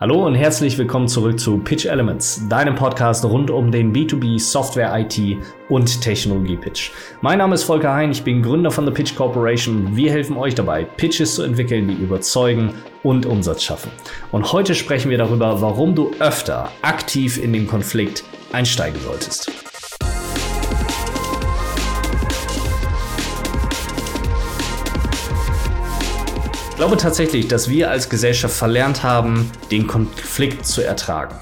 Hallo und herzlich willkommen zurück zu Pitch Elements, deinem Podcast rund um den B2B Software IT und Technologie Pitch. Mein Name ist Volker Hein, ich bin Gründer von The Pitch Corporation. Wir helfen euch dabei, Pitches zu entwickeln, die überzeugen und Umsatz schaffen. Und heute sprechen wir darüber, warum du öfter aktiv in den Konflikt einsteigen solltest. Glaube tatsächlich, dass wir als Gesellschaft verlernt haben, den Konflikt zu ertragen.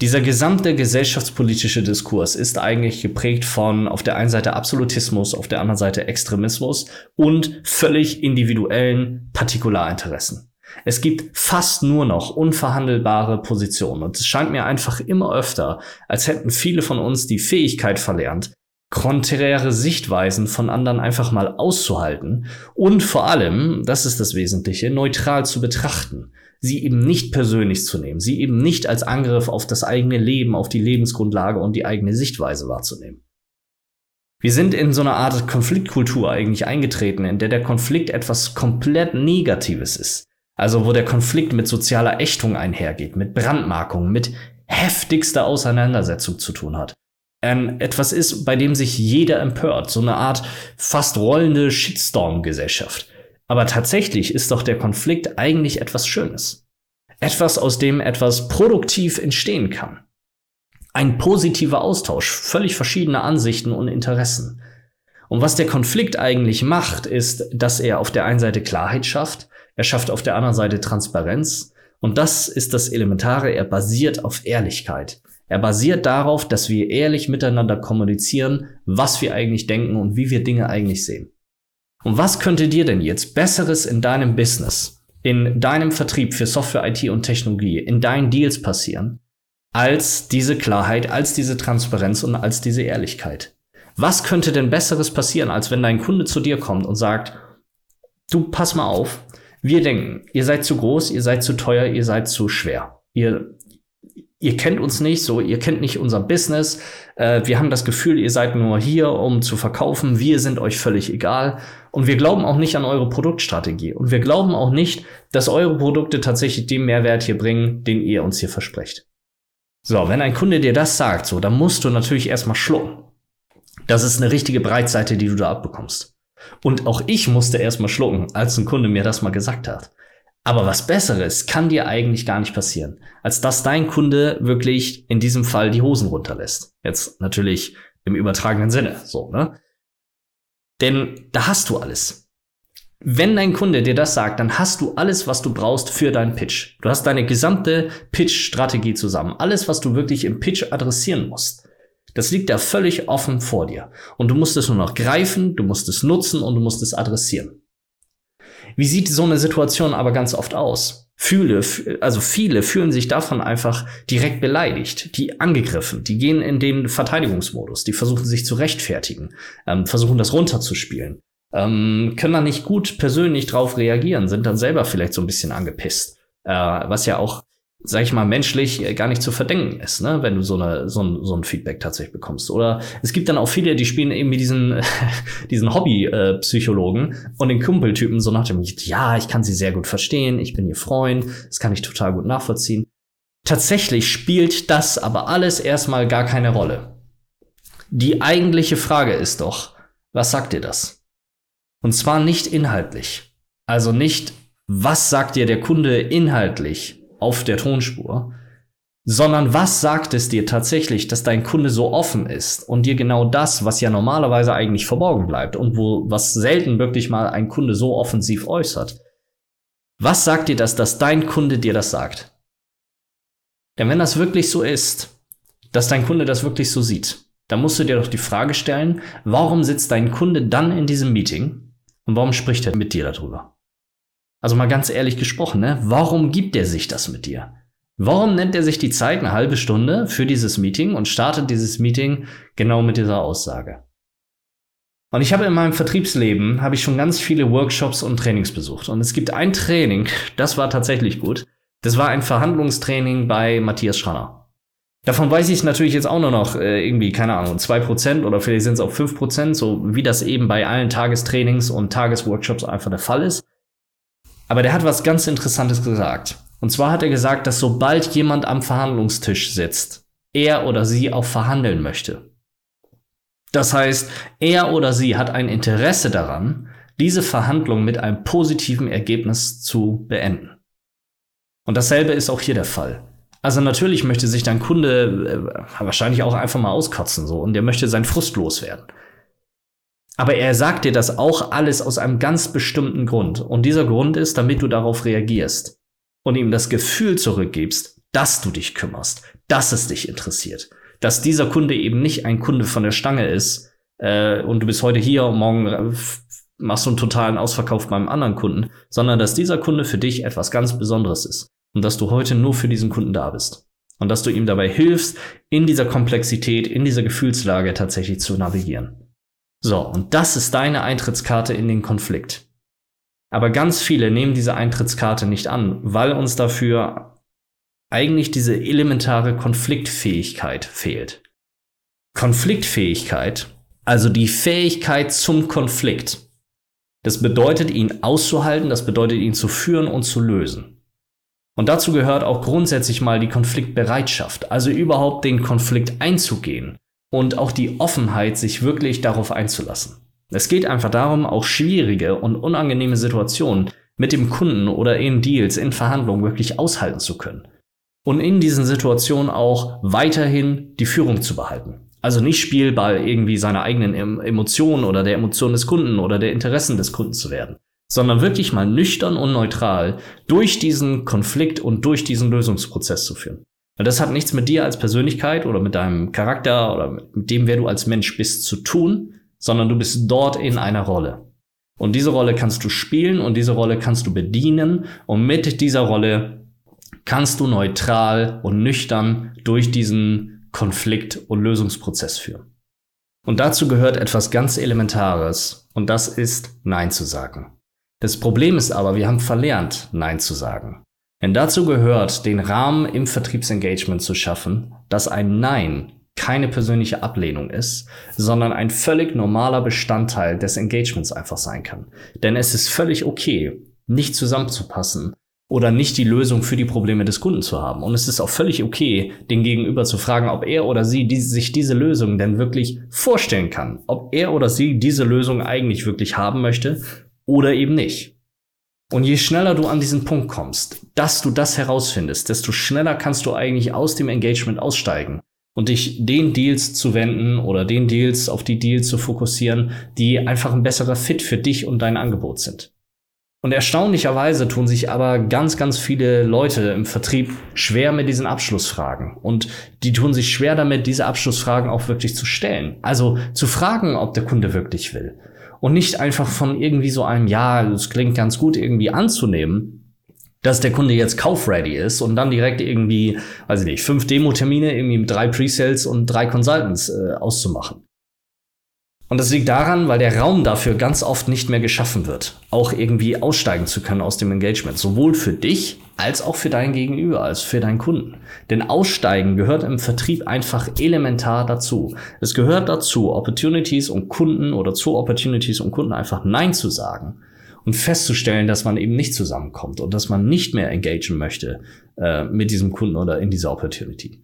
Dieser gesamte gesellschaftspolitische Diskurs ist eigentlich geprägt von auf der einen Seite Absolutismus, auf der anderen Seite Extremismus und völlig individuellen Partikularinteressen. Es gibt fast nur noch unverhandelbare Positionen und es scheint mir einfach immer öfter, als hätten viele von uns die Fähigkeit verlernt, konträre Sichtweisen von anderen einfach mal auszuhalten und vor allem, das ist das Wesentliche, neutral zu betrachten. Sie eben nicht persönlich zu nehmen, sie eben nicht als Angriff auf das eigene Leben, auf die Lebensgrundlage und die eigene Sichtweise wahrzunehmen. Wir sind in so eine Art Konfliktkultur eigentlich eingetreten, in der der Konflikt etwas komplett Negatives ist. Also wo der Konflikt mit sozialer Ächtung einhergeht, mit Brandmarkung, mit heftigster Auseinandersetzung zu tun hat ähm, etwas ist, bei dem sich jeder empört. So eine Art fast rollende Shitstorm-Gesellschaft. Aber tatsächlich ist doch der Konflikt eigentlich etwas Schönes. Etwas, aus dem etwas produktiv entstehen kann. Ein positiver Austausch, völlig verschiedene Ansichten und Interessen. Und was der Konflikt eigentlich macht, ist, dass er auf der einen Seite Klarheit schafft, er schafft auf der anderen Seite Transparenz. Und das ist das Elementare, er basiert auf Ehrlichkeit. Er basiert darauf, dass wir ehrlich miteinander kommunizieren, was wir eigentlich denken und wie wir Dinge eigentlich sehen. Und was könnte dir denn jetzt Besseres in deinem Business, in deinem Vertrieb für Software, IT und Technologie, in deinen Deals passieren, als diese Klarheit, als diese Transparenz und als diese Ehrlichkeit? Was könnte denn Besseres passieren, als wenn dein Kunde zu dir kommt und sagt, du pass mal auf, wir denken, ihr seid zu groß, ihr seid zu teuer, ihr seid zu schwer. Ihr ihr kennt uns nicht, so, ihr kennt nicht unser Business. Äh, wir haben das Gefühl, ihr seid nur hier, um zu verkaufen. Wir sind euch völlig egal. Und wir glauben auch nicht an eure Produktstrategie. Und wir glauben auch nicht, dass eure Produkte tatsächlich den Mehrwert hier bringen, den ihr uns hier versprecht. So, wenn ein Kunde dir das sagt, so, dann musst du natürlich erstmal schlucken. Das ist eine richtige Breitseite, die du da abbekommst. Und auch ich musste erstmal schlucken, als ein Kunde mir das mal gesagt hat. Aber was Besseres kann dir eigentlich gar nicht passieren, als dass dein Kunde wirklich in diesem Fall die Hosen runterlässt. Jetzt natürlich im übertragenen Sinne, so, ne? Denn da hast du alles. Wenn dein Kunde dir das sagt, dann hast du alles, was du brauchst für deinen Pitch. Du hast deine gesamte Pitch-Strategie zusammen. Alles, was du wirklich im Pitch adressieren musst. Das liegt da völlig offen vor dir. Und du musst es nur noch greifen, du musst es nutzen und du musst es adressieren. Wie sieht so eine Situation aber ganz oft aus? Fühle, also viele fühlen sich davon einfach direkt beleidigt, die angegriffen, die gehen in den Verteidigungsmodus, die versuchen sich zu rechtfertigen, ähm, versuchen das runterzuspielen, ähm, können dann nicht gut persönlich drauf reagieren, sind dann selber vielleicht so ein bisschen angepisst, äh, was ja auch sag ich mal, menschlich äh, gar nicht zu verdenken ist, ne? wenn du so, eine, so, ein, so ein Feedback tatsächlich bekommst. Oder es gibt dann auch viele, die spielen eben mit diesen, diesen Hobby-Psychologen und den Kumpeltypen so nach dem, ja, ich kann sie sehr gut verstehen, ich bin ihr Freund, das kann ich total gut nachvollziehen. Tatsächlich spielt das aber alles erstmal gar keine Rolle. Die eigentliche Frage ist doch, was sagt dir das? Und zwar nicht inhaltlich. Also nicht, was sagt dir der Kunde inhaltlich, auf der Tonspur, sondern was sagt es dir tatsächlich, dass dein Kunde so offen ist und dir genau das, was ja normalerweise eigentlich verborgen bleibt und wo was selten wirklich mal ein Kunde so offensiv äußert. Was sagt dir das, dass dein Kunde dir das sagt? Denn wenn das wirklich so ist, dass dein Kunde das wirklich so sieht, dann musst du dir doch die Frage stellen, warum sitzt dein Kunde dann in diesem Meeting und warum spricht er mit dir darüber? Also mal ganz ehrlich gesprochen, ne? Warum gibt er sich das mit dir? Warum nennt er sich die Zeit eine halbe Stunde für dieses Meeting und startet dieses Meeting genau mit dieser Aussage? Und ich habe in meinem Vertriebsleben habe ich schon ganz viele Workshops und Trainings besucht und es gibt ein Training, das war tatsächlich gut. Das war ein Verhandlungstraining bei Matthias Schranner. Davon weiß ich natürlich jetzt auch nur noch äh, irgendwie, keine Ahnung, zwei Prozent oder vielleicht sind es auch fünf Prozent, so wie das eben bei allen Tagestrainings und Tagesworkshops einfach der Fall ist. Aber der hat was ganz Interessantes gesagt. Und zwar hat er gesagt, dass sobald jemand am Verhandlungstisch sitzt, er oder sie auch verhandeln möchte. Das heißt, er oder sie hat ein Interesse daran, diese Verhandlung mit einem positiven Ergebnis zu beenden. Und dasselbe ist auch hier der Fall. Also natürlich möchte sich dein Kunde äh, wahrscheinlich auch einfach mal auskotzen so und der möchte seinen Frust loswerden. Aber er sagt dir das auch alles aus einem ganz bestimmten Grund. Und dieser Grund ist, damit du darauf reagierst und ihm das Gefühl zurückgibst, dass du dich kümmerst, dass es dich interessiert. Dass dieser Kunde eben nicht ein Kunde von der Stange ist äh, und du bist heute hier und morgen äh, machst du einen totalen Ausverkauf beim anderen Kunden, sondern dass dieser Kunde für dich etwas ganz Besonderes ist und dass du heute nur für diesen Kunden da bist. Und dass du ihm dabei hilfst, in dieser Komplexität, in dieser Gefühlslage tatsächlich zu navigieren. So, und das ist deine Eintrittskarte in den Konflikt. Aber ganz viele nehmen diese Eintrittskarte nicht an, weil uns dafür eigentlich diese elementare Konfliktfähigkeit fehlt. Konfliktfähigkeit, also die Fähigkeit zum Konflikt. Das bedeutet, ihn auszuhalten, das bedeutet, ihn zu führen und zu lösen. Und dazu gehört auch grundsätzlich mal die Konfliktbereitschaft, also überhaupt den Konflikt einzugehen und auch die Offenheit, sich wirklich darauf einzulassen. Es geht einfach darum, auch schwierige und unangenehme Situationen mit dem Kunden oder in Deals, in Verhandlungen wirklich aushalten zu können. Und in diesen Situationen auch weiterhin die Führung zu behalten. Also nicht Spielball irgendwie seiner eigenen Emotionen oder der Emotionen des Kunden oder der Interessen des Kunden zu werden, sondern wirklich mal nüchtern und neutral durch diesen Konflikt und durch diesen Lösungsprozess zu führen. Weil das hat nichts mit dir als Persönlichkeit oder mit deinem Charakter oder mit dem, wer du als Mensch bist, zu tun, sondern du bist dort in einer Rolle. Und diese Rolle kannst du spielen und diese Rolle kannst du bedienen und mit dieser Rolle kannst du neutral und nüchtern durch diesen Konflikt- und Lösungsprozess führen. Und dazu gehört etwas ganz Elementares und das ist Nein zu sagen. Das Problem ist aber, wir haben verlernt, Nein zu sagen. Denn dazu gehört, den Rahmen im Vertriebsengagement zu schaffen, dass ein Nein keine persönliche Ablehnung ist, sondern ein völlig normaler Bestandteil des Engagements einfach sein kann. Denn es ist völlig okay, nicht zusammenzupassen oder nicht die Lösung für die Probleme des Kunden zu haben. Und es ist auch völlig okay, den Gegenüber zu fragen, ob er oder sie die, sich diese Lösung denn wirklich vorstellen kann, ob er oder sie diese Lösung eigentlich wirklich haben möchte oder eben nicht. Und je schneller du an diesen Punkt kommst, dass du das herausfindest, desto schneller kannst du eigentlich aus dem Engagement aussteigen und dich den Deals zu wenden oder den Deals auf die Deals zu fokussieren, die einfach ein besserer Fit für dich und dein Angebot sind. Und erstaunlicherweise tun sich aber ganz, ganz viele Leute im Vertrieb schwer mit diesen Abschlussfragen. Und die tun sich schwer damit, diese Abschlussfragen auch wirklich zu stellen. Also zu fragen, ob der Kunde wirklich will und nicht einfach von irgendwie so einem, ja, das klingt ganz gut irgendwie anzunehmen, dass der Kunde jetzt kaufready ist und dann direkt irgendwie, weiß ich nicht, fünf Demo-Termine irgendwie mit drei Presales und drei Consultants äh, auszumachen. Und das liegt daran, weil der Raum dafür ganz oft nicht mehr geschaffen wird, auch irgendwie aussteigen zu können aus dem Engagement. Sowohl für dich als auch für dein Gegenüber, als für deinen Kunden. Denn Aussteigen gehört im Vertrieb einfach elementar dazu. Es gehört dazu, Opportunities und Kunden oder zu Opportunities und Kunden einfach Nein zu sagen und festzustellen, dass man eben nicht zusammenkommt und dass man nicht mehr engagieren möchte äh, mit diesem Kunden oder in dieser Opportunity.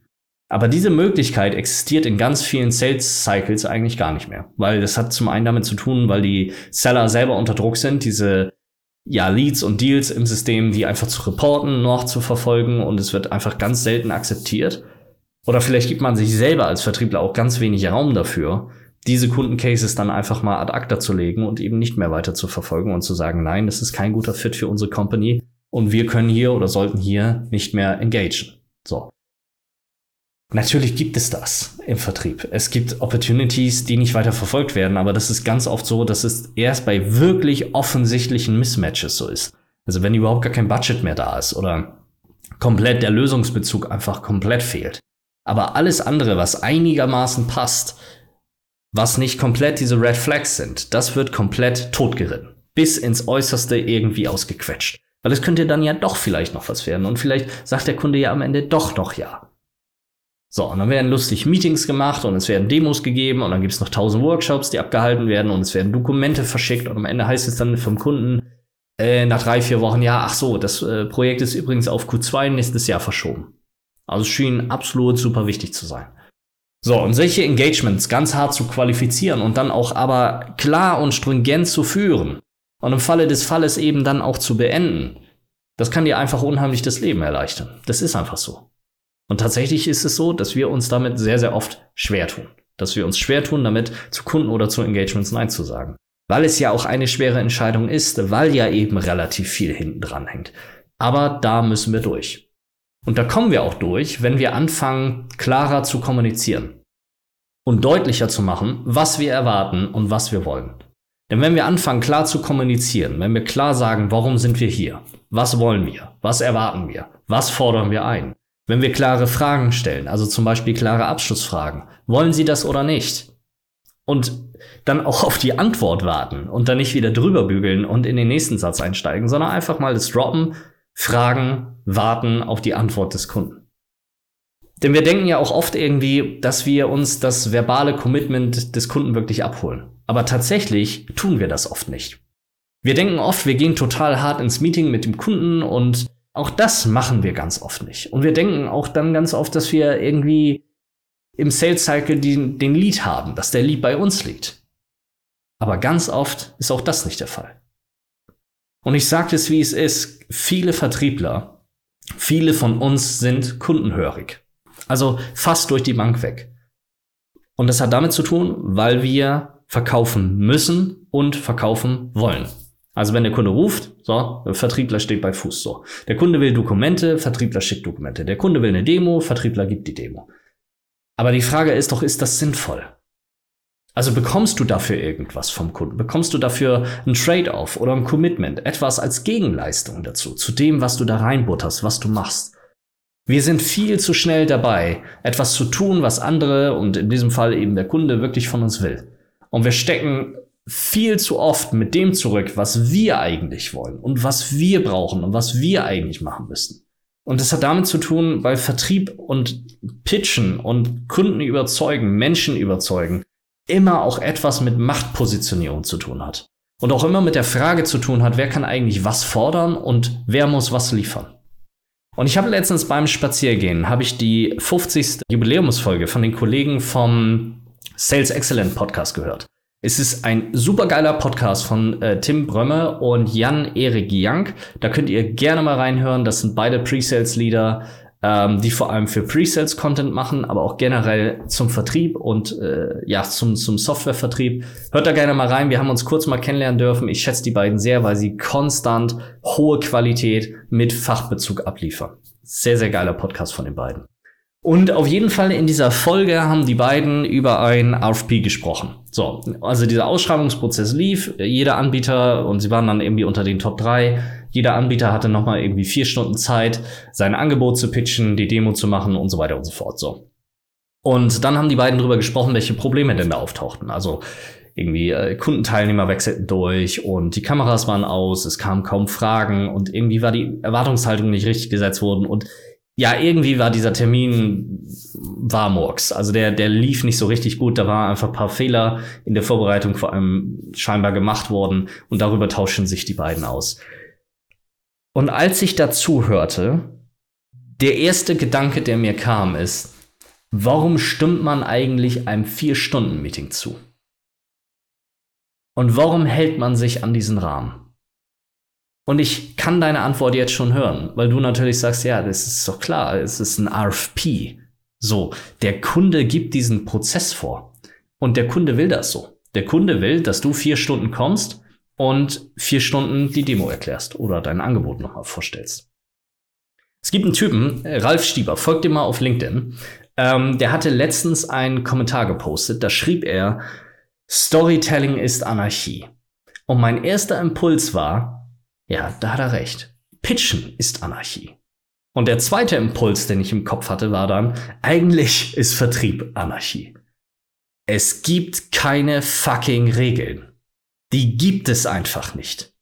Aber diese Möglichkeit existiert in ganz vielen Sales Cycles eigentlich gar nicht mehr, weil das hat zum einen damit zu tun, weil die Seller selber unter Druck sind, diese ja, Leads und Deals im System, die einfach zu reporten, noch zu verfolgen und es wird einfach ganz selten akzeptiert. Oder vielleicht gibt man sich selber als Vertriebler auch ganz wenig Raum dafür, diese Kundencases dann einfach mal ad acta zu legen und eben nicht mehr weiter zu verfolgen und zu sagen, nein, das ist kein guter Fit für unsere Company und wir können hier oder sollten hier nicht mehr engagen. So. Natürlich gibt es das im Vertrieb. Es gibt Opportunities, die nicht weiter verfolgt werden, aber das ist ganz oft so, dass es erst bei wirklich offensichtlichen Mismatches so ist. Also wenn überhaupt gar kein Budget mehr da ist oder komplett der Lösungsbezug einfach komplett fehlt. Aber alles andere, was einigermaßen passt, was nicht komplett diese Red Flags sind, das wird komplett totgeritten. Bis ins Äußerste irgendwie ausgequetscht. Weil es könnte dann ja doch vielleicht noch was werden und vielleicht sagt der Kunde ja am Ende doch noch ja. So, und dann werden lustig Meetings gemacht und es werden Demos gegeben und dann gibt es noch tausend Workshops, die abgehalten werden und es werden Dokumente verschickt und am Ende heißt es dann vom Kunden, äh, nach drei, vier Wochen, ja, ach so, das äh, Projekt ist übrigens auf Q2 nächstes Jahr verschoben. Also es schien absolut super wichtig zu sein. So, und solche Engagements ganz hart zu qualifizieren und dann auch aber klar und stringent zu führen und im Falle des Falles eben dann auch zu beenden, das kann dir einfach unheimlich das Leben erleichtern. Das ist einfach so. Und tatsächlich ist es so, dass wir uns damit sehr, sehr oft schwer tun. Dass wir uns schwer tun, damit zu Kunden oder zu Engagements Nein zu sagen. Weil es ja auch eine schwere Entscheidung ist, weil ja eben relativ viel hinten dran hängt. Aber da müssen wir durch. Und da kommen wir auch durch, wenn wir anfangen, klarer zu kommunizieren und deutlicher zu machen, was wir erwarten und was wir wollen. Denn wenn wir anfangen, klar zu kommunizieren, wenn wir klar sagen, warum sind wir hier, was wollen wir, was erwarten wir, was fordern wir ein, wenn wir klare Fragen stellen, also zum Beispiel klare Abschlussfragen, wollen Sie das oder nicht? Und dann auch auf die Antwort warten und dann nicht wieder drüber bügeln und in den nächsten Satz einsteigen, sondern einfach mal das droppen, fragen, warten auf die Antwort des Kunden. Denn wir denken ja auch oft irgendwie, dass wir uns das verbale Commitment des Kunden wirklich abholen. Aber tatsächlich tun wir das oft nicht. Wir denken oft, wir gehen total hart ins Meeting mit dem Kunden und auch das machen wir ganz oft nicht. Und wir denken auch dann ganz oft, dass wir irgendwie im Sales Cycle den, den Lead haben, dass der Lead bei uns liegt. Aber ganz oft ist auch das nicht der Fall. Und ich sage es, wie es ist. Viele Vertriebler, viele von uns sind kundenhörig. Also fast durch die Bank weg. Und das hat damit zu tun, weil wir verkaufen müssen und verkaufen wollen. Also wenn der Kunde ruft, so, Vertriebler steht bei Fuß, so. Der Kunde will Dokumente, Vertriebler schickt Dokumente. Der Kunde will eine Demo, Vertriebler gibt die Demo. Aber die Frage ist doch, ist das sinnvoll? Also bekommst du dafür irgendwas vom Kunden? Bekommst du dafür ein Trade-off oder ein Commitment? Etwas als Gegenleistung dazu, zu dem, was du da reinbutterst, was du machst? Wir sind viel zu schnell dabei, etwas zu tun, was andere und in diesem Fall eben der Kunde wirklich von uns will. Und wir stecken viel zu oft mit dem zurück, was wir eigentlich wollen und was wir brauchen und was wir eigentlich machen müssten. Und das hat damit zu tun, weil Vertrieb und Pitchen und Kunden überzeugen, Menschen überzeugen, immer auch etwas mit Machtpositionierung zu tun hat. Und auch immer mit der Frage zu tun hat, wer kann eigentlich was fordern und wer muss was liefern. Und ich habe letztens beim Spaziergehen, habe ich die 50. Jubiläumsfolge von den Kollegen vom Sales Excellent Podcast gehört. Es ist ein supergeiler Podcast von äh, Tim Brömme und Jan-Erik Young. Da könnt ihr gerne mal reinhören. Das sind beide Pre-Sales-Leader ähm, die vor allem für Pre-Sales-Content machen, aber auch generell zum Vertrieb und äh, ja, zum, zum Softwarevertrieb. Hört da gerne mal rein. Wir haben uns kurz mal kennenlernen dürfen. Ich schätze die beiden sehr, weil sie konstant hohe Qualität mit Fachbezug abliefern. Sehr, sehr geiler Podcast von den beiden. Und auf jeden Fall in dieser Folge haben die beiden über ein RFP gesprochen. So, also dieser Ausschreibungsprozess lief, jeder Anbieter und sie waren dann irgendwie unter den Top 3 jeder Anbieter hatte nochmal irgendwie vier Stunden Zeit, sein Angebot zu pitchen, die Demo zu machen und so weiter und so fort. So. Und dann haben die beiden drüber gesprochen, welche Probleme denn da auftauchten. Also irgendwie äh, Kundenteilnehmer wechselten durch und die Kameras waren aus, es kamen kaum Fragen und irgendwie war die Erwartungshaltung nicht richtig gesetzt worden und ja, irgendwie war dieser Termin war Murks. Also der, der lief nicht so richtig gut. Da waren einfach ein paar Fehler in der Vorbereitung vor allem scheinbar gemacht worden und darüber tauschen sich die beiden aus. Und als ich dazu hörte, der erste Gedanke, der mir kam, ist, warum stimmt man eigentlich einem Vier-Stunden-Meeting zu? Und warum hält man sich an diesen Rahmen? Und ich kann deine Antwort jetzt schon hören, weil du natürlich sagst, ja, das ist doch klar, es ist ein RFP. So, der Kunde gibt diesen Prozess vor. Und der Kunde will das so. Der Kunde will, dass du vier Stunden kommst und vier Stunden die Demo erklärst oder dein Angebot nochmal vorstellst. Es gibt einen Typen, äh, Ralf Stieber, folgt dir mal auf LinkedIn. Ähm, der hatte letztens einen Kommentar gepostet, da schrieb er, Storytelling ist Anarchie. Und mein erster Impuls war, ja, da hat er recht. Pitchen ist Anarchie. Und der zweite Impuls, den ich im Kopf hatte, war dann, eigentlich ist Vertrieb Anarchie. Es gibt keine fucking Regeln. Die gibt es einfach nicht.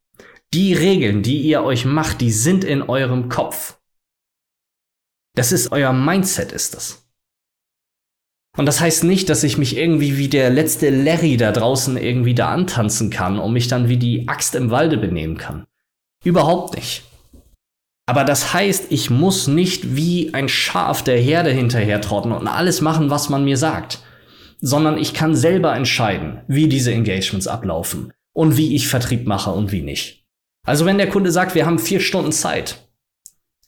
Die Regeln, die ihr euch macht, die sind in eurem Kopf. Das ist euer Mindset, ist das. Und das heißt nicht, dass ich mich irgendwie wie der letzte Larry da draußen irgendwie da antanzen kann und mich dann wie die Axt im Walde benehmen kann. Überhaupt nicht. Aber das heißt, ich muss nicht wie ein Schaf der Herde hinterher trotten und alles machen, was man mir sagt, sondern ich kann selber entscheiden, wie diese Engagements ablaufen und wie ich Vertrieb mache und wie nicht. Also wenn der Kunde sagt, wir haben vier Stunden Zeit,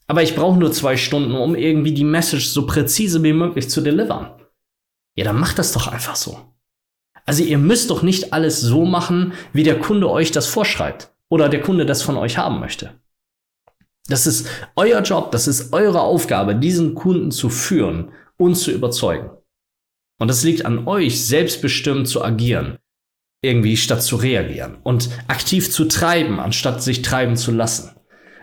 aber ich brauche nur zwei Stunden, um irgendwie die Message so präzise wie möglich zu delivern, ja, dann macht das doch einfach so. Also ihr müsst doch nicht alles so machen, wie der Kunde euch das vorschreibt oder der Kunde das von euch haben möchte. Das ist euer Job, das ist eure Aufgabe, diesen Kunden zu führen und zu überzeugen. Und es liegt an euch, selbstbestimmt zu agieren, irgendwie statt zu reagieren und aktiv zu treiben, anstatt sich treiben zu lassen.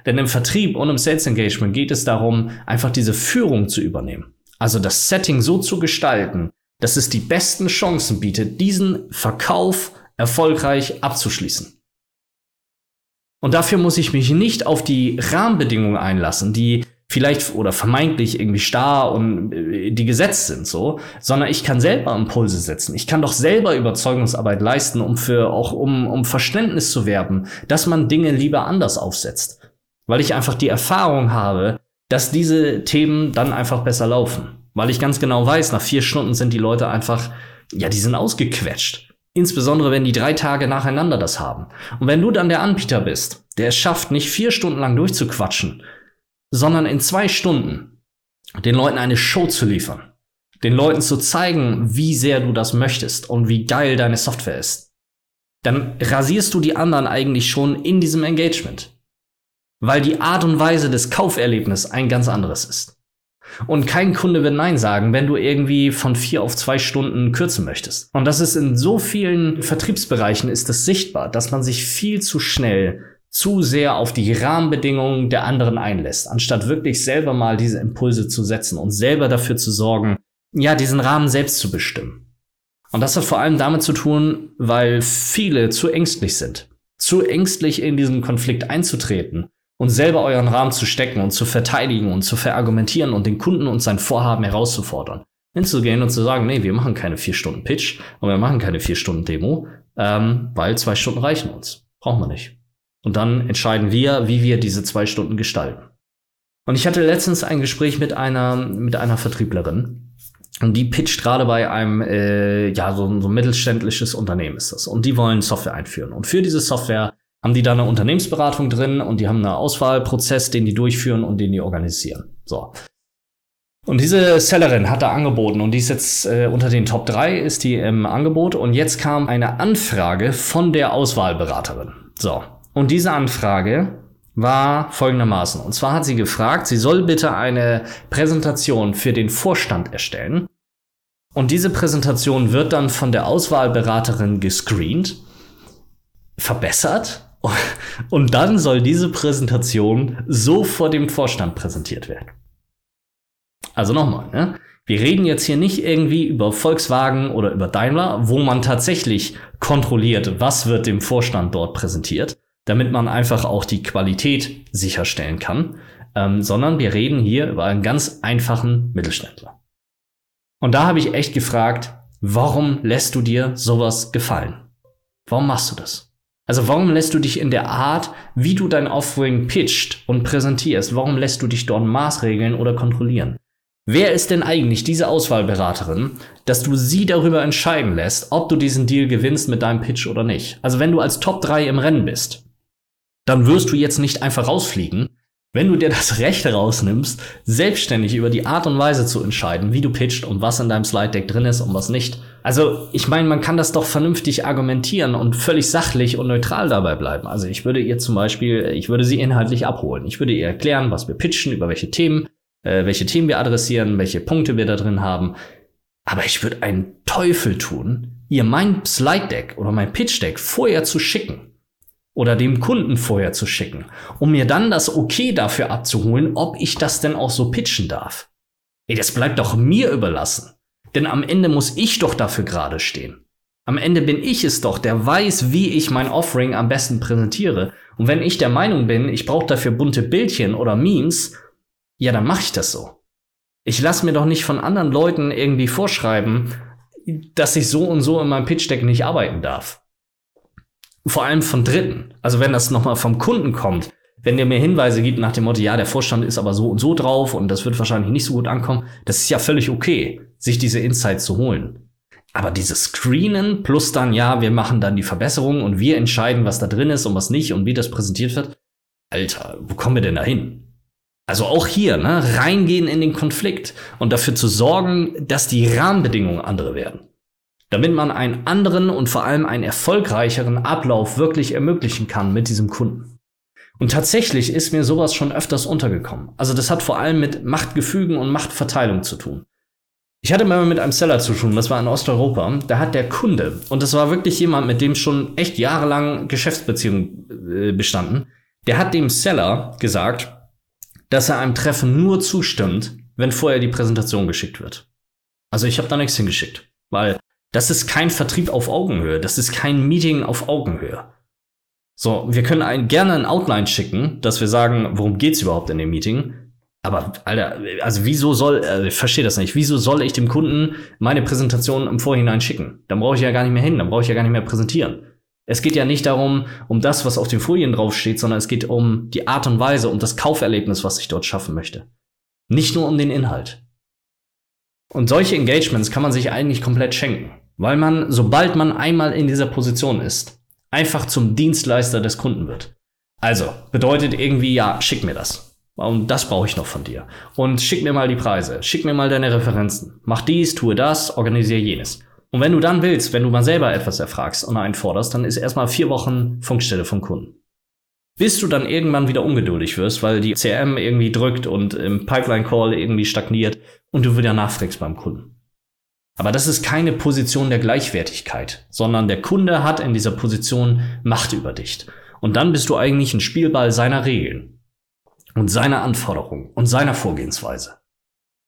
Denn im Vertrieb und im Sales Engagement geht es darum, einfach diese Führung zu übernehmen. Also das Setting so zu gestalten, dass es die besten Chancen bietet, diesen Verkauf erfolgreich abzuschließen. Und dafür muss ich mich nicht auf die Rahmenbedingungen einlassen, die vielleicht oder vermeintlich irgendwie starr und äh, die gesetzt sind so, sondern ich kann selber Impulse setzen. Ich kann doch selber Überzeugungsarbeit leisten, um für auch um um Verständnis zu werben, dass man Dinge lieber anders aufsetzt, weil ich einfach die Erfahrung habe, dass diese Themen dann einfach besser laufen, weil ich ganz genau weiß, nach vier Stunden sind die Leute einfach ja, die sind ausgequetscht. Insbesondere wenn die drei Tage nacheinander das haben. Und wenn du dann der Anbieter bist, der es schafft, nicht vier Stunden lang durchzuquatschen, sondern in zwei Stunden den Leuten eine Show zu liefern, den Leuten zu zeigen, wie sehr du das möchtest und wie geil deine Software ist, dann rasierst du die anderen eigentlich schon in diesem Engagement. Weil die Art und Weise des Kauferlebnisses ein ganz anderes ist. Und kein Kunde wird Nein sagen, wenn du irgendwie von vier auf zwei Stunden kürzen möchtest. Und das ist in so vielen Vertriebsbereichen ist das sichtbar, dass man sich viel zu schnell zu sehr auf die Rahmenbedingungen der anderen einlässt, anstatt wirklich selber mal diese Impulse zu setzen und selber dafür zu sorgen, ja, diesen Rahmen selbst zu bestimmen. Und das hat vor allem damit zu tun, weil viele zu ängstlich sind. Zu ängstlich in diesen Konflikt einzutreten und selber euren Rahmen zu stecken und zu verteidigen und zu verargumentieren und den Kunden und sein Vorhaben herauszufordern. Hinzugehen und zu sagen, nee, wir machen keine vier Stunden Pitch und wir machen keine vier Stunden Demo, ähm, weil zwei Stunden reichen uns. Brauchen wir nicht. Und dann entscheiden wir, wie wir diese zwei Stunden gestalten. Und ich hatte letztens ein Gespräch mit einer, mit einer Vertrieblerin. Und die pitcht gerade bei einem, äh, ja, so, so ein mittelständisches Unternehmen ist das. Und die wollen Software einführen. Und für diese Software haben die da eine Unternehmensberatung drin und die haben einen Auswahlprozess, den die durchführen und den die organisieren. So. Und diese Sellerin hat da angeboten und die ist jetzt äh, unter den Top 3 ist die im Angebot und jetzt kam eine Anfrage von der Auswahlberaterin. So. Und diese Anfrage war folgendermaßen. Und zwar hat sie gefragt, sie soll bitte eine Präsentation für den Vorstand erstellen. Und diese Präsentation wird dann von der Auswahlberaterin gescreent, verbessert und dann soll diese Präsentation so vor dem Vorstand präsentiert werden. Also nochmal, ne? Wir reden jetzt hier nicht irgendwie über Volkswagen oder über Daimler, wo man tatsächlich kontrolliert, was wird dem Vorstand dort präsentiert, damit man einfach auch die Qualität sicherstellen kann, ähm, sondern wir reden hier über einen ganz einfachen Mittelständler. Und da habe ich echt gefragt, warum lässt du dir sowas gefallen? Warum machst du das? Also warum lässt du dich in der Art, wie du dein Offering pitcht und präsentierst, warum lässt du dich dort maßregeln oder kontrollieren? Wer ist denn eigentlich diese Auswahlberaterin, dass du sie darüber entscheiden lässt, ob du diesen Deal gewinnst mit deinem Pitch oder nicht? Also wenn du als Top 3 im Rennen bist, dann wirst du jetzt nicht einfach rausfliegen, wenn du dir das Recht rausnimmst, selbstständig über die Art und Weise zu entscheiden, wie du pitcht und was in deinem Slide Deck drin ist und was nicht. Also, ich meine, man kann das doch vernünftig argumentieren und völlig sachlich und neutral dabei bleiben. Also, ich würde ihr zum Beispiel, ich würde sie inhaltlich abholen. Ich würde ihr erklären, was wir pitchen, über welche Themen, äh, welche Themen wir adressieren, welche Punkte wir da drin haben. Aber ich würde einen Teufel tun, ihr mein Slide Deck oder mein Pitch Deck vorher zu schicken oder dem Kunden vorher zu schicken, um mir dann das Okay dafür abzuholen, ob ich das denn auch so pitchen darf. Ey, das bleibt doch mir überlassen. Denn am Ende muss ich doch dafür gerade stehen. Am Ende bin ich es doch, der weiß, wie ich mein Offering am besten präsentiere. Und wenn ich der Meinung bin, ich brauche dafür bunte Bildchen oder Memes, ja, dann mache ich das so. Ich lasse mir doch nicht von anderen Leuten irgendwie vorschreiben, dass ich so und so in meinem Pitch Deck nicht arbeiten darf vor allem von Dritten. Also wenn das nochmal vom Kunden kommt, wenn der mir Hinweise gibt nach dem Motto, ja, der Vorstand ist aber so und so drauf und das wird wahrscheinlich nicht so gut ankommen, das ist ja völlig okay, sich diese Insights zu holen. Aber dieses Screenen plus dann, ja, wir machen dann die Verbesserungen und wir entscheiden, was da drin ist und was nicht und wie das präsentiert wird. Alter, wo kommen wir denn da hin? Also auch hier, ne, reingehen in den Konflikt und dafür zu sorgen, dass die Rahmenbedingungen andere werden. Damit man einen anderen und vor allem einen erfolgreicheren Ablauf wirklich ermöglichen kann mit diesem Kunden. Und tatsächlich ist mir sowas schon öfters untergekommen. Also das hat vor allem mit Machtgefügen und Machtverteilung zu tun. Ich hatte mal mit einem Seller zu tun, das war in Osteuropa. Da hat der Kunde, und das war wirklich jemand, mit dem schon echt jahrelang Geschäftsbeziehungen äh, bestanden, der hat dem Seller gesagt, dass er einem Treffen nur zustimmt, wenn vorher die Präsentation geschickt wird. Also ich habe da nichts hingeschickt, weil das ist kein Vertrieb auf Augenhöhe, das ist kein Meeting auf Augenhöhe. So, wir können ein, gerne ein Outline schicken, dass wir sagen, worum geht's überhaupt in dem Meeting. Aber, Alter, also wieso soll, äh, ich verstehe das nicht, wieso soll ich dem Kunden meine Präsentation im Vorhinein schicken? Dann brauche ich ja gar nicht mehr hin, dann brauche ich ja gar nicht mehr präsentieren. Es geht ja nicht darum, um das, was auf den Folien draufsteht, sondern es geht um die Art und Weise, um das Kauferlebnis, was ich dort schaffen möchte. Nicht nur um den Inhalt. Und solche Engagements kann man sich eigentlich komplett schenken, weil man, sobald man einmal in dieser Position ist, einfach zum Dienstleister des Kunden wird. Also, bedeutet irgendwie, ja, schick mir das. Und das brauche ich noch von dir. Und schick mir mal die Preise, schick mir mal deine Referenzen. Mach dies, tue das, organisiere jenes. Und wenn du dann willst, wenn du mal selber etwas erfragst und einforderst, dann ist erstmal vier Wochen Funkstelle vom Kunden. Bis du dann irgendwann wieder ungeduldig wirst, weil die CRM irgendwie drückt und im Pipeline-Call irgendwie stagniert und du wieder nachfragst beim Kunden. Aber das ist keine Position der Gleichwertigkeit, sondern der Kunde hat in dieser Position Macht über dich. Und dann bist du eigentlich ein Spielball seiner Regeln und seiner Anforderungen und seiner Vorgehensweise.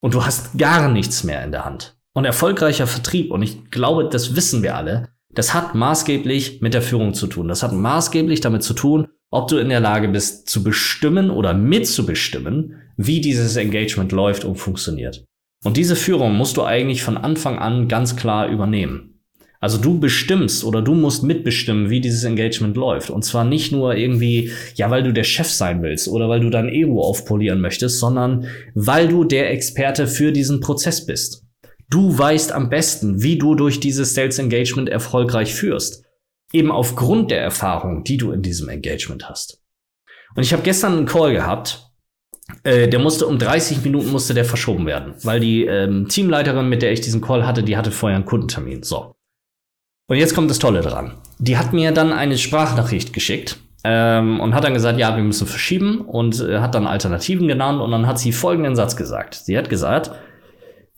Und du hast gar nichts mehr in der Hand. Und erfolgreicher Vertrieb, und ich glaube, das wissen wir alle, das hat maßgeblich mit der Führung zu tun. Das hat maßgeblich damit zu tun, ob du in der Lage bist zu bestimmen oder mitzubestimmen, wie dieses Engagement läuft und funktioniert. Und diese Führung musst du eigentlich von Anfang an ganz klar übernehmen. Also du bestimmst oder du musst mitbestimmen, wie dieses Engagement läuft. Und zwar nicht nur irgendwie, ja, weil du der Chef sein willst oder weil du dein Ego aufpolieren möchtest, sondern weil du der Experte für diesen Prozess bist. Du weißt am besten, wie du durch dieses Sales Engagement erfolgreich führst. Eben aufgrund der Erfahrung, die du in diesem Engagement hast. Und ich habe gestern einen Call gehabt, äh, der musste um 30 Minuten musste der verschoben werden, weil die ähm, Teamleiterin, mit der ich diesen Call hatte, die hatte vorher einen Kundentermin. So. Und jetzt kommt das Tolle dran. Die hat mir dann eine Sprachnachricht geschickt ähm, und hat dann gesagt, ja, wir müssen verschieben und äh, hat dann Alternativen genannt und dann hat sie folgenden Satz gesagt. Sie hat gesagt,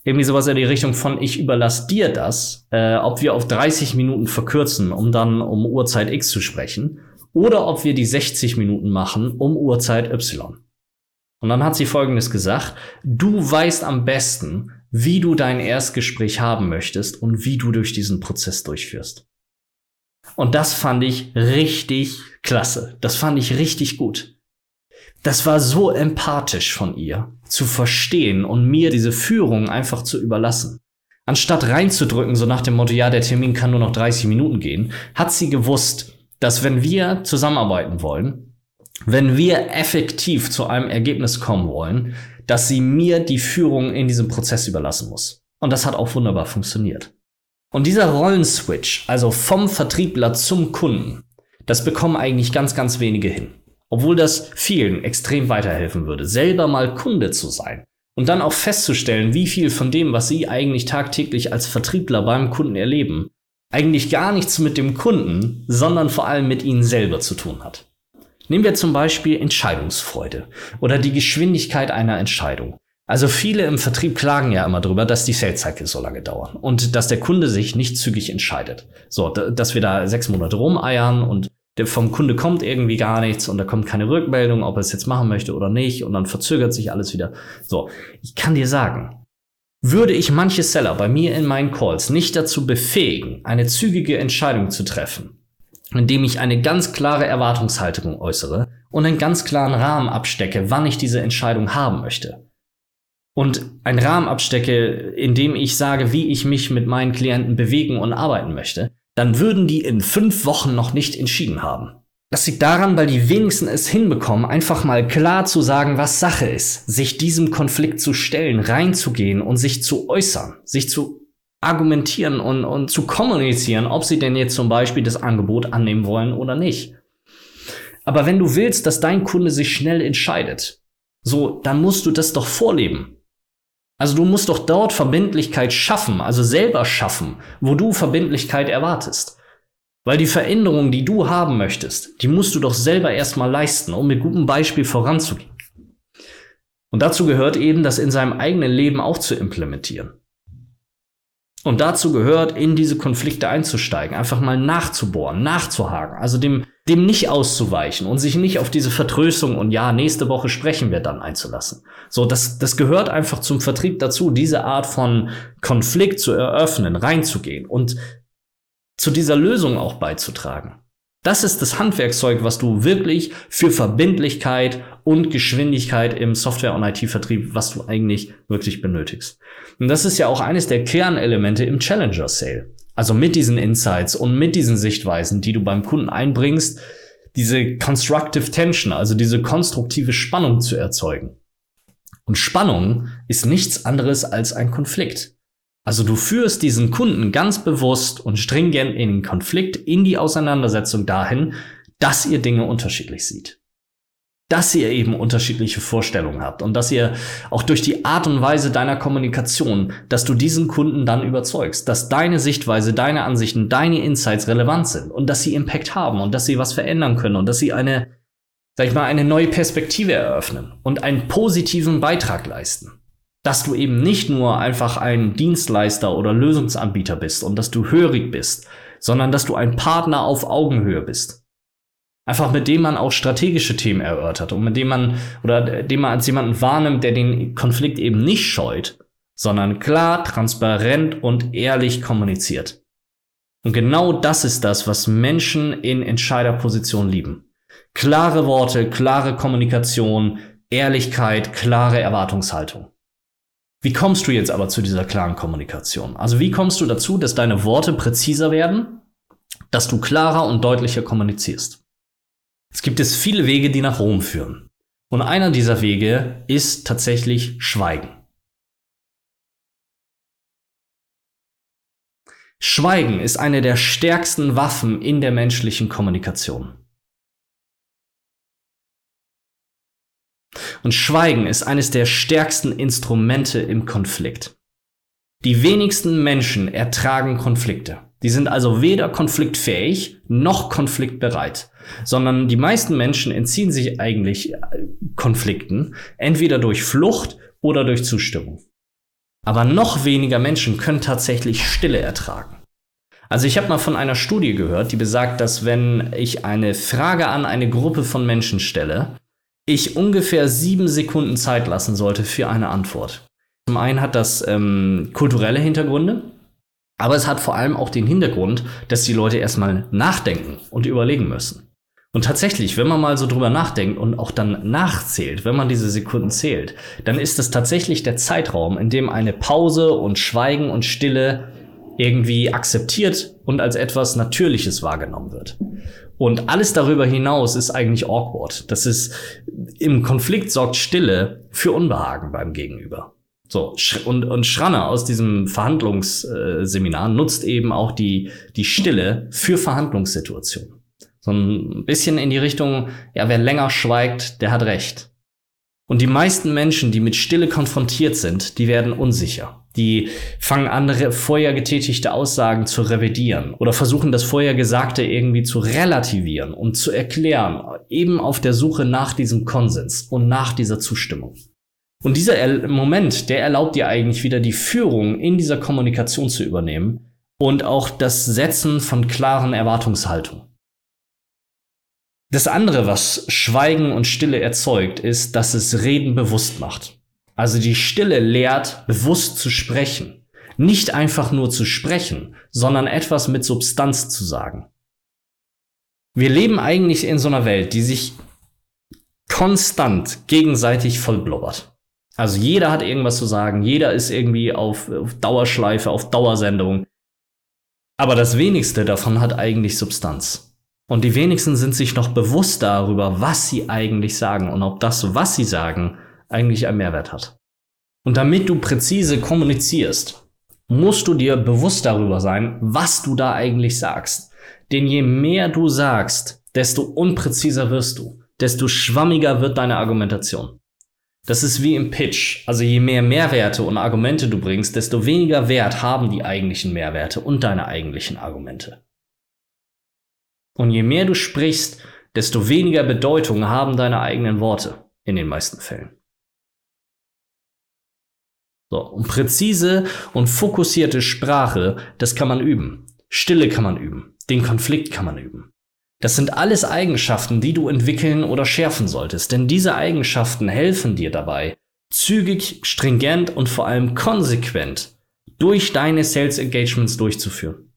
irgendwie sowas in die Richtung von, ich überlasse dir das, äh, ob wir auf 30 Minuten verkürzen, um dann um Uhrzeit X zu sprechen, oder ob wir die 60 Minuten machen um Uhrzeit Y. Und dann hat sie Folgendes gesagt, du weißt am besten, wie du dein Erstgespräch haben möchtest und wie du durch diesen Prozess durchführst. Und das fand ich richtig klasse. Das fand ich richtig gut. Das war so empathisch von ihr, zu verstehen und mir diese Führung einfach zu überlassen. Anstatt reinzudrücken, so nach dem Motto, ja, der Termin kann nur noch 30 Minuten gehen, hat sie gewusst, dass wenn wir zusammenarbeiten wollen, wenn wir effektiv zu einem Ergebnis kommen wollen, dass sie mir die Führung in diesem Prozess überlassen muss. Und das hat auch wunderbar funktioniert. Und dieser Rollenswitch, also vom Vertriebler zum Kunden, das bekommen eigentlich ganz, ganz wenige hin. Obwohl das vielen extrem weiterhelfen würde, selber mal Kunde zu sein und dann auch festzustellen, wie viel von dem, was sie eigentlich tagtäglich als Vertriebler beim Kunden erleben, eigentlich gar nichts mit dem Kunden, sondern vor allem mit ihnen selber zu tun hat. Nehmen wir zum Beispiel Entscheidungsfreude oder die Geschwindigkeit einer Entscheidung. Also viele im Vertrieb klagen ja immer darüber, dass die Sales Cycles so lange dauern und dass der Kunde sich nicht zügig entscheidet. So, dass wir da sechs Monate rumeiern und vom Kunde kommt irgendwie gar nichts und da kommt keine Rückmeldung, ob er es jetzt machen möchte oder nicht und dann verzögert sich alles wieder. So, ich kann dir sagen, würde ich manche Seller bei mir in meinen Calls nicht dazu befähigen, eine zügige Entscheidung zu treffen, indem ich eine ganz klare Erwartungshaltung äußere und einen ganz klaren Rahmen abstecke, wann ich diese Entscheidung haben möchte. Und einen Rahmen abstecke, in dem ich sage, wie ich mich mit meinen Klienten bewegen und arbeiten möchte, dann würden die in fünf Wochen noch nicht entschieden haben. Das liegt daran, weil die wenigsten es hinbekommen, einfach mal klar zu sagen, was Sache ist, sich diesem Konflikt zu stellen, reinzugehen und sich zu äußern, sich zu argumentieren und, und zu kommunizieren, ob sie denn jetzt zum Beispiel das Angebot annehmen wollen oder nicht. Aber wenn du willst, dass dein Kunde sich schnell entscheidet, so, dann musst du das doch vorleben. Also du musst doch dort Verbindlichkeit schaffen, also selber schaffen, wo du Verbindlichkeit erwartest. Weil die Veränderung, die du haben möchtest, die musst du doch selber erstmal leisten, um mit gutem Beispiel voranzugehen. Und dazu gehört eben, das in seinem eigenen Leben auch zu implementieren. Und dazu gehört, in diese Konflikte einzusteigen, einfach mal nachzubohren, nachzuhaken, also dem, dem nicht auszuweichen und sich nicht auf diese Vertröstung und ja, nächste Woche sprechen wir dann einzulassen. So, das, das gehört einfach zum Vertrieb dazu, diese Art von Konflikt zu eröffnen, reinzugehen und zu dieser Lösung auch beizutragen. Das ist das Handwerkszeug, was du wirklich für Verbindlichkeit und Geschwindigkeit im Software- und IT-Vertrieb, was du eigentlich wirklich benötigst. Und das ist ja auch eines der Kernelemente im Challenger Sale. Also mit diesen Insights und mit diesen Sichtweisen, die du beim Kunden einbringst, diese Constructive Tension, also diese konstruktive Spannung zu erzeugen. Und Spannung ist nichts anderes als ein Konflikt. Also du führst diesen Kunden ganz bewusst und stringent in den Konflikt, in die Auseinandersetzung dahin, dass ihr Dinge unterschiedlich sieht. Dass ihr eben unterschiedliche Vorstellungen habt und dass ihr auch durch die Art und Weise deiner Kommunikation, dass du diesen Kunden dann überzeugst, dass deine Sichtweise, deine Ansichten, deine Insights relevant sind und dass sie Impact haben und dass sie was verändern können und dass sie eine, sag ich mal, eine neue Perspektive eröffnen und einen positiven Beitrag leisten dass du eben nicht nur einfach ein Dienstleister oder Lösungsanbieter bist und dass du hörig bist, sondern dass du ein Partner auf Augenhöhe bist. Einfach mit dem man auch strategische Themen erörtert und mit dem man oder dem man als jemanden wahrnimmt, der den Konflikt eben nicht scheut, sondern klar, transparent und ehrlich kommuniziert. Und genau das ist das, was Menschen in Entscheiderpositionen lieben. Klare Worte, klare Kommunikation, Ehrlichkeit, klare Erwartungshaltung. Wie kommst du jetzt aber zu dieser klaren Kommunikation? Also wie kommst du dazu, dass deine Worte präziser werden, dass du klarer und deutlicher kommunizierst? Es gibt es viele Wege, die nach Rom führen. Und einer dieser Wege ist tatsächlich Schweigen. Schweigen ist eine der stärksten Waffen in der menschlichen Kommunikation. Und Schweigen ist eines der stärksten Instrumente im Konflikt. Die wenigsten Menschen ertragen Konflikte. Die sind also weder konfliktfähig noch konfliktbereit, sondern die meisten Menschen entziehen sich eigentlich äh, Konflikten, entweder durch Flucht oder durch Zustimmung. Aber noch weniger Menschen können tatsächlich Stille ertragen. Also ich habe mal von einer Studie gehört, die besagt, dass wenn ich eine Frage an eine Gruppe von Menschen stelle, ich ungefähr sieben Sekunden Zeit lassen sollte für eine Antwort. Zum einen hat das ähm, kulturelle Hintergründe, aber es hat vor allem auch den Hintergrund, dass die Leute erstmal nachdenken und überlegen müssen. Und tatsächlich, wenn man mal so drüber nachdenkt und auch dann nachzählt, wenn man diese Sekunden zählt, dann ist es tatsächlich der Zeitraum, in dem eine Pause und Schweigen und Stille irgendwie akzeptiert und als etwas Natürliches wahrgenommen wird. Und alles darüber hinaus ist eigentlich awkward. Das ist, im Konflikt sorgt Stille für Unbehagen beim Gegenüber. So, und, und Schranner aus diesem Verhandlungsseminar nutzt eben auch die, die Stille für Verhandlungssituationen. So ein bisschen in die Richtung, ja, wer länger schweigt, der hat recht. Und die meisten Menschen, die mit Stille konfrontiert sind, die werden unsicher. Die fangen an, vorher getätigte Aussagen zu revidieren oder versuchen das vorher Gesagte irgendwie zu relativieren und zu erklären, eben auf der Suche nach diesem Konsens und nach dieser Zustimmung. Und dieser Moment, der erlaubt dir eigentlich wieder die Führung in dieser Kommunikation zu übernehmen und auch das Setzen von klaren Erwartungshaltungen. Das andere, was Schweigen und Stille erzeugt, ist, dass es Reden bewusst macht. Also die Stille lehrt, bewusst zu sprechen. Nicht einfach nur zu sprechen, sondern etwas mit Substanz zu sagen. Wir leben eigentlich in so einer Welt, die sich konstant gegenseitig vollblubbert. Also jeder hat irgendwas zu sagen, jeder ist irgendwie auf, auf Dauerschleife, auf Dauersendung. Aber das wenigste davon hat eigentlich Substanz. Und die wenigsten sind sich noch bewusst darüber, was sie eigentlich sagen und ob das, was sie sagen, eigentlich einen Mehrwert hat. Und damit du präzise kommunizierst, musst du dir bewusst darüber sein, was du da eigentlich sagst. Denn je mehr du sagst, desto unpräziser wirst du, desto schwammiger wird deine Argumentation. Das ist wie im Pitch. Also je mehr Mehrwerte und Argumente du bringst, desto weniger Wert haben die eigentlichen Mehrwerte und deine eigentlichen Argumente. Und je mehr du sprichst, desto weniger Bedeutung haben deine eigenen Worte in den meisten Fällen. So, und präzise und fokussierte Sprache, das kann man üben. Stille kann man üben. Den Konflikt kann man üben. Das sind alles Eigenschaften, die du entwickeln oder schärfen solltest, denn diese Eigenschaften helfen dir dabei, zügig, stringent und vor allem konsequent durch deine Sales Engagements durchzuführen.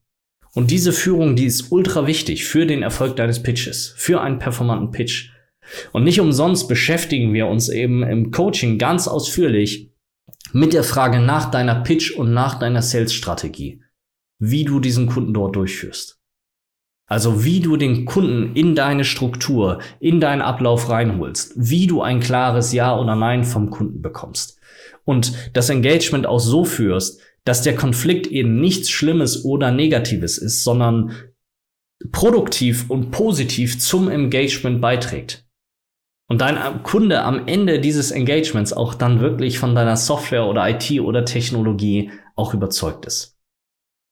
Und diese Führung, die ist ultra wichtig für den Erfolg deines Pitches, für einen performanten Pitch. Und nicht umsonst beschäftigen wir uns eben im Coaching ganz ausführlich mit der Frage nach deiner Pitch und nach deiner Sales-Strategie, wie du diesen Kunden dort durchführst. Also wie du den Kunden in deine Struktur, in deinen Ablauf reinholst, wie du ein klares Ja oder Nein vom Kunden bekommst. Und das Engagement auch so führst, dass der Konflikt eben nichts Schlimmes oder Negatives ist, sondern produktiv und positiv zum Engagement beiträgt. Und dein Kunde am Ende dieses Engagements auch dann wirklich von deiner Software oder IT oder Technologie auch überzeugt ist.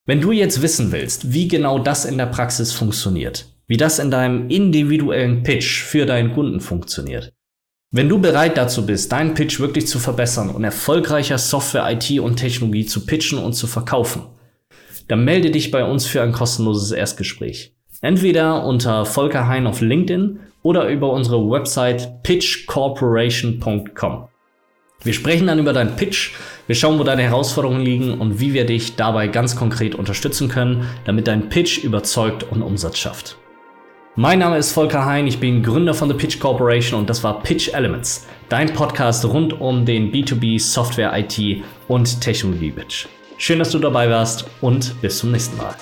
Wenn du jetzt wissen willst, wie genau das in der Praxis funktioniert, wie das in deinem individuellen Pitch für deinen Kunden funktioniert, wenn du bereit dazu bist, deinen Pitch wirklich zu verbessern und erfolgreicher Software, IT und Technologie zu pitchen und zu verkaufen, dann melde dich bei uns für ein kostenloses Erstgespräch. Entweder unter Volker Hein auf LinkedIn oder über unsere Website pitchcorporation.com. Wir sprechen dann über deinen Pitch, wir schauen, wo deine Herausforderungen liegen und wie wir dich dabei ganz konkret unterstützen können, damit dein Pitch überzeugt und Umsatz schafft. Mein Name ist Volker Hein, ich bin Gründer von The Pitch Corporation und das war Pitch Elements, dein Podcast rund um den B2B Software, IT und Technologie Pitch. Schön, dass du dabei warst und bis zum nächsten Mal.